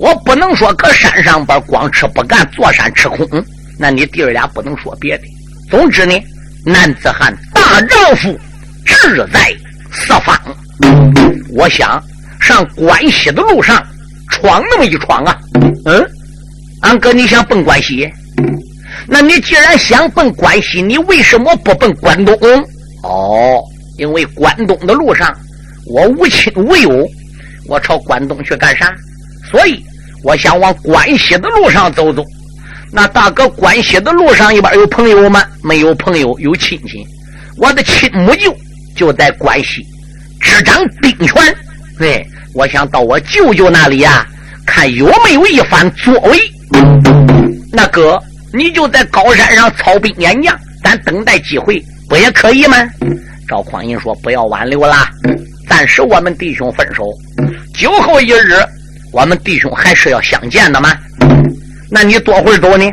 我不能说搁山上边光吃不干，坐山吃空。那你弟儿俩不能说别的。总之呢，男子汉大丈夫志在四方。我想上关西的路上闯那么一闯啊。嗯，俺哥你想奔关西？那你既然想奔关西，你为什么不奔关东？哦，因为关东的路上我无亲无友，我朝关东去干啥？所以我想往关西的路上走走。那大哥，关西的路上一边有朋友吗？没有朋友，有亲戚。我的亲母舅就在关西执掌兵权。对，我想到我舅舅那里呀，看有没有一番作为。那哥，你就在高山上操兵演将，咱等待机会，不也可以吗？赵匡胤说：“不要挽留了，暂时我们弟兄分手。酒后一日，我们弟兄还是要相见的吗？那你多会儿走呢？”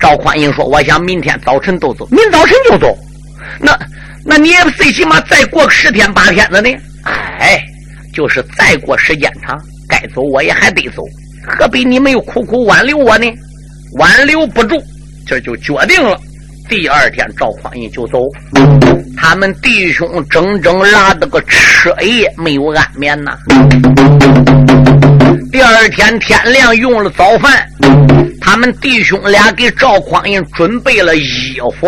赵匡胤说：“我想明天早晨都走，明早晨就走。那，那你也最起码再过个十天八天的呢？哎，就是再过时间长，该走我也还得走，何必你们又苦苦挽留我呢？挽留不住，这就决定了。”第二天，赵匡胤就走，他们弟兄整整拉的个彻夜没有安眠呐。第二天天亮，用了早饭，他们弟兄俩给赵匡胤准备了衣服、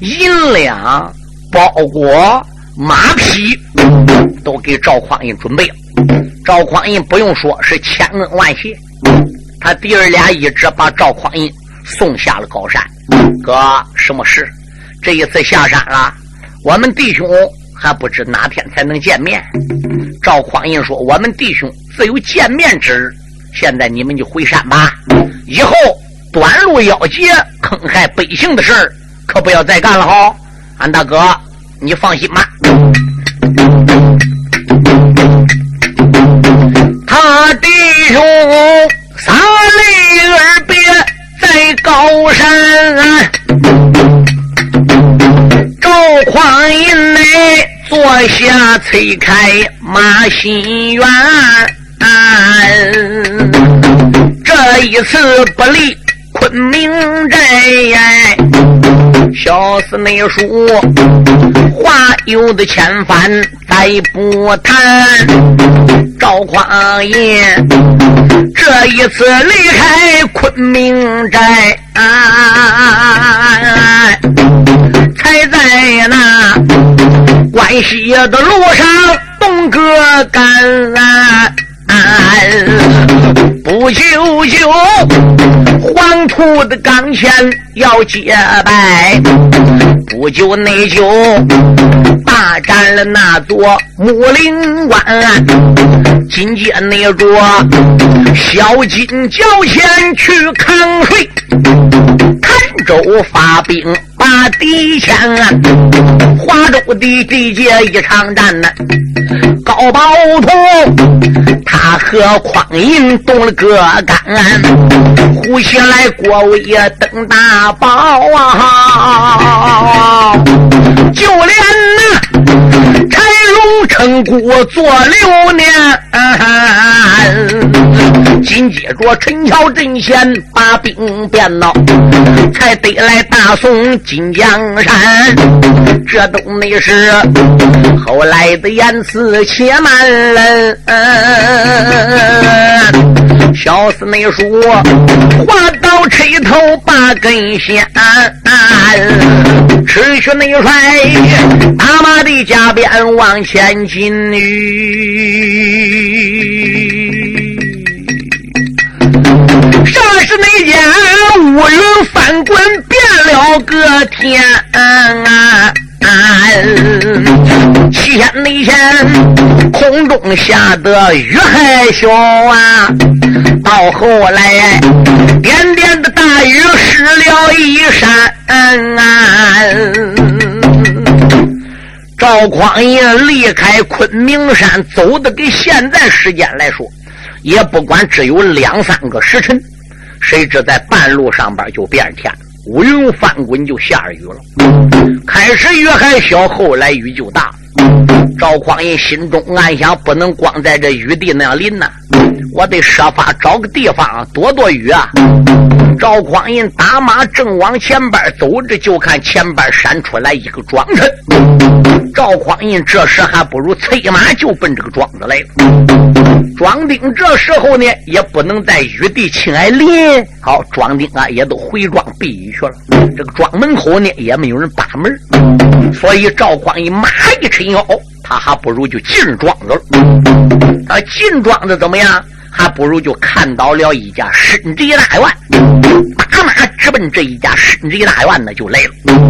银两、包裹、马匹，都给赵匡胤准备了。赵匡胤不用说，是千恩万谢。他弟儿俩一直把赵匡胤送下了高山。哥，什么事？这一次下山了，我们弟兄还不知哪天才能见面。赵匡胤说：“我们弟兄自有见面之日。现在你们就回山吧，以后短路要劫、坑害百姓的事儿，可不要再干了哈。”俺大哥，你放心吧。他弟兄洒泪而别。在高山，赵匡胤内坐下催开马心园。这一次不离昆明寨，小厮内书话有的千番再不谈。赵匡胤这一次离开昆明寨，才在那关西的路上东哥干。不久就黄土的岗前要结拜，不久内就大战了那座木陵关，紧接内着小金交钱去抗税，郯州发兵把敌牵，华州的地界一场战呢，高宝通。他和匡胤动了个干，胡起来国威登大宝啊！就连荣称孤做六年，紧接着陈桥阵前把兵变了，才得来大宋金江山。这都没事，后来的言辞且慢人。小厮没说，话到吹头把根线，持续内帅打马的加鞭往前进。上是那间乌云翻滚，变了个天！七天那天，空中下的雨还小啊，到后来点点的大雨湿了衣衫。赵匡胤离开昆明山，走的跟现在时间来说，也不管只有两三个时辰，谁知在半路上边就变天。乌云翻滚，就下雨了。开始雨还小，后来雨就大。赵匡胤心中暗想：不能光在这雨地那样淋呐，我得设法找个地方躲躲雨啊。赵匡胤打马正往前边走着，就看前边闪出来一个庄臣。赵匡胤这时还不如催马就奔这个庄子来了。庄丁这时候呢，也不能在雨地亲挨临，好，庄丁啊也都回庄避雨去了。这个庄门口呢，也没有人把门，所以赵匡胤马一沉腰，他还不如就进庄子了。啊，进庄子怎么样？还不如就看到了一家深宅大院，打马直奔这一家深宅大院呢，就来了。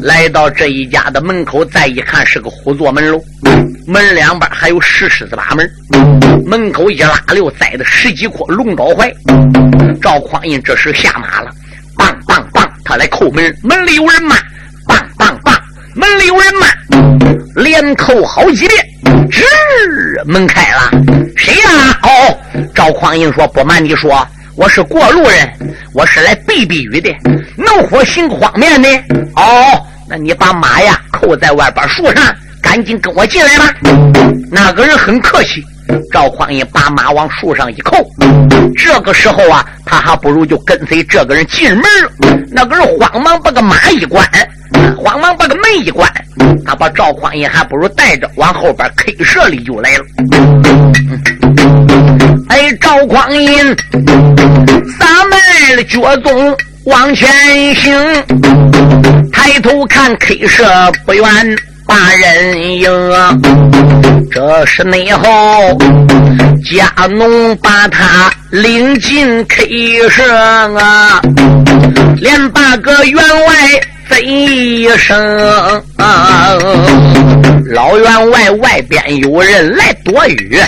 来到这一家的门口，再一看是个虎座门楼，门两边还有石狮子把门，门口一拉溜栽的十几棵龙爪槐。赵匡胤这时下马了，棒棒棒，他来叩门，门里有人吗？棒棒棒，门里有人吗？连叩好几遍。吱，门开了，谁呀？哦，赵匡胤说：“不瞒你说，我是过路人，我是来避避雨的，能否行方便呢？”哦，那你把马呀扣在外边树上，赶紧跟我进来吧。那个人很客气，赵匡胤把马往树上一扣。这个时候啊，他还不如就跟随这个人进门了。那个人慌忙把个马一关。慌忙把个门一关，他把赵匡胤还不如带着往后边 K 舍里就来了。哎，赵匡胤撒迈了脚踪往前行，抬头看 K 舍不远把人迎。这是内后家农把他领进 K 舍啊，连八个员外。这一声，老员外外边有人来躲雨，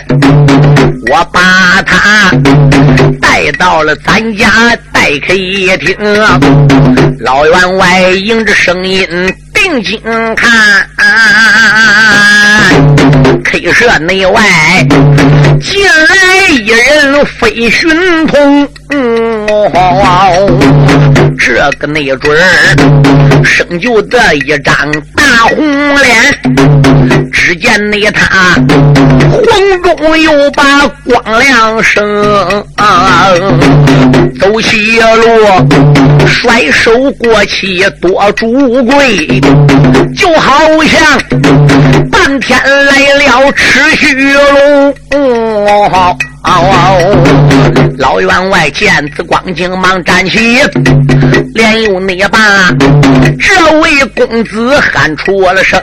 我把他带到了咱家待客厅。老员外迎着声音定睛看，K 舍内外进来一人飞寻通。这个那准儿生就这一张大红脸，只见那他黄中又把光亮生，走西路甩手过气多朱贵，就好像半天来了吃虚龙。老员外见此光景，忙站起，连用那把这位公子喊出了声。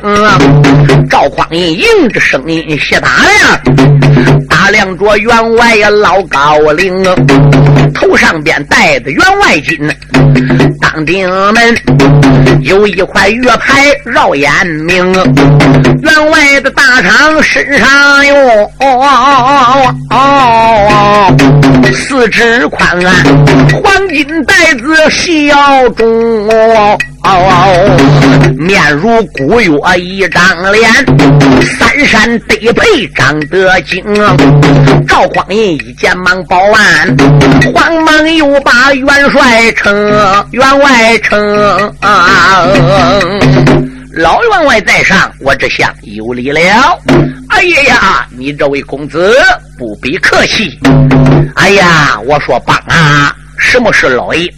赵匡胤迎着声音谢大量，大量着员外呀老高龄，头上边戴的员外巾，当顶门有一块月牌绕眼明，员外的大长身上有。哦，四肢宽啊，黄金带子细腰中，面如古月一张脸，三山得配长得精。赵匡胤一见忙报案，慌忙又把元帅称，员外称。老员外在上，我这下有礼了。哎呀呀，你这位公子不必客气。哎呀，我说帮啊！什么是，老爷？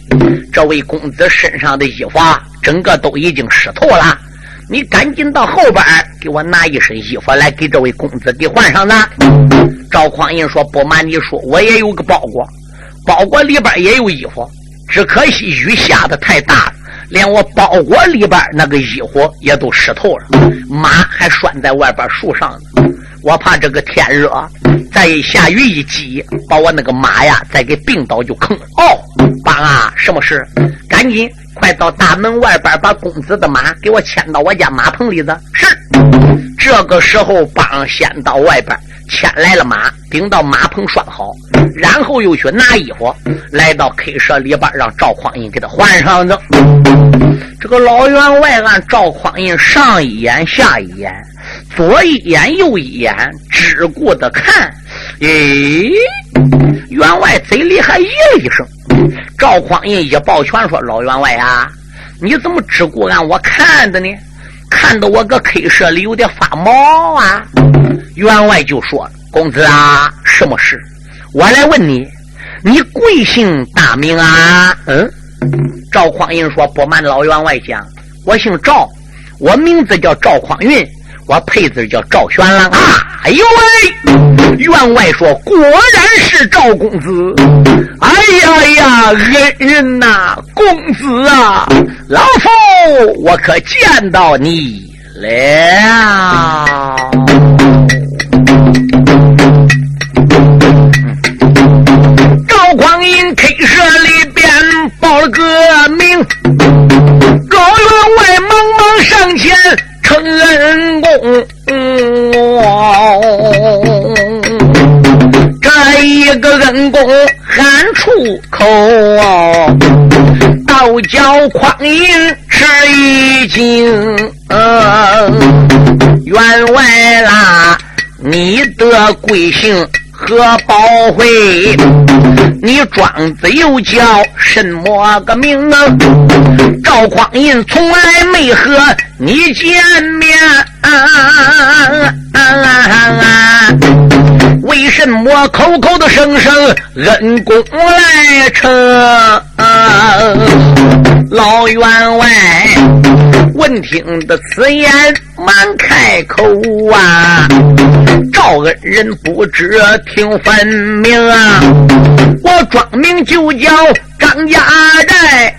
这位公子身上的衣服整个都已经湿透了，你赶紧到后边给我拿一身衣服来，给这位公子给换上呢。赵匡胤说：“不瞒你说，我也有个包裹，包裹里边也有衣服，只可惜雨下的太大了。”连我包裹里边那个衣服也都湿透了，马还拴在外边树上呢。我怕这个天热，再一下雨一积，把我那个马呀再给病倒就坑了。哦，爸啊，什么事？赶紧快到大门外边把公子的马给我牵到我家马棚里子。是。这个时候，帮先到外边。牵来了马，顶到马棚拴好，然后又去拿衣服，来到 K 舍里边，让赵匡胤给他换上的。这个老员外按赵匡胤上一眼下一眼，左一眼右一眼，只顾的看。诶，员外嘴里还咦了一声。赵匡胤一抱拳说：“老员外啊，你怎么只顾按我看的呢？看得我搁 K 舍里有点发毛啊。”员外就说：“公子啊，什么事？我来问你，你贵姓大名啊？嗯，赵匡胤说：“不瞒老员外讲，我姓赵，我名字叫赵匡胤，我配字叫赵玄郎啊。”哎呦喂！员外说：“果然是赵公子。”哎呀呀，恩人呐，公子啊，老夫我可见到你了。匡胤吃一惊。员外啦，你的贵姓？何宝辉，你庄子又叫什么个名啊？赵匡胤从来没和你见面，为什么口口的声声恩公来称？老员外闻听的此言，满开口啊！赵恩人不知听分明啊！我庄名就叫张家寨，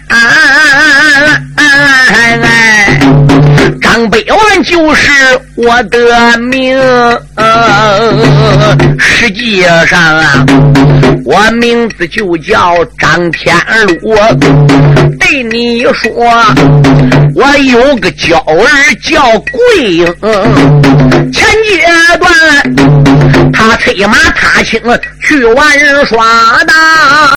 张百万就是我的名。实际上啊，我名字就叫张天禄。对你说，我有个娇儿叫桂英，前阶段他催马踏青去玩耍的。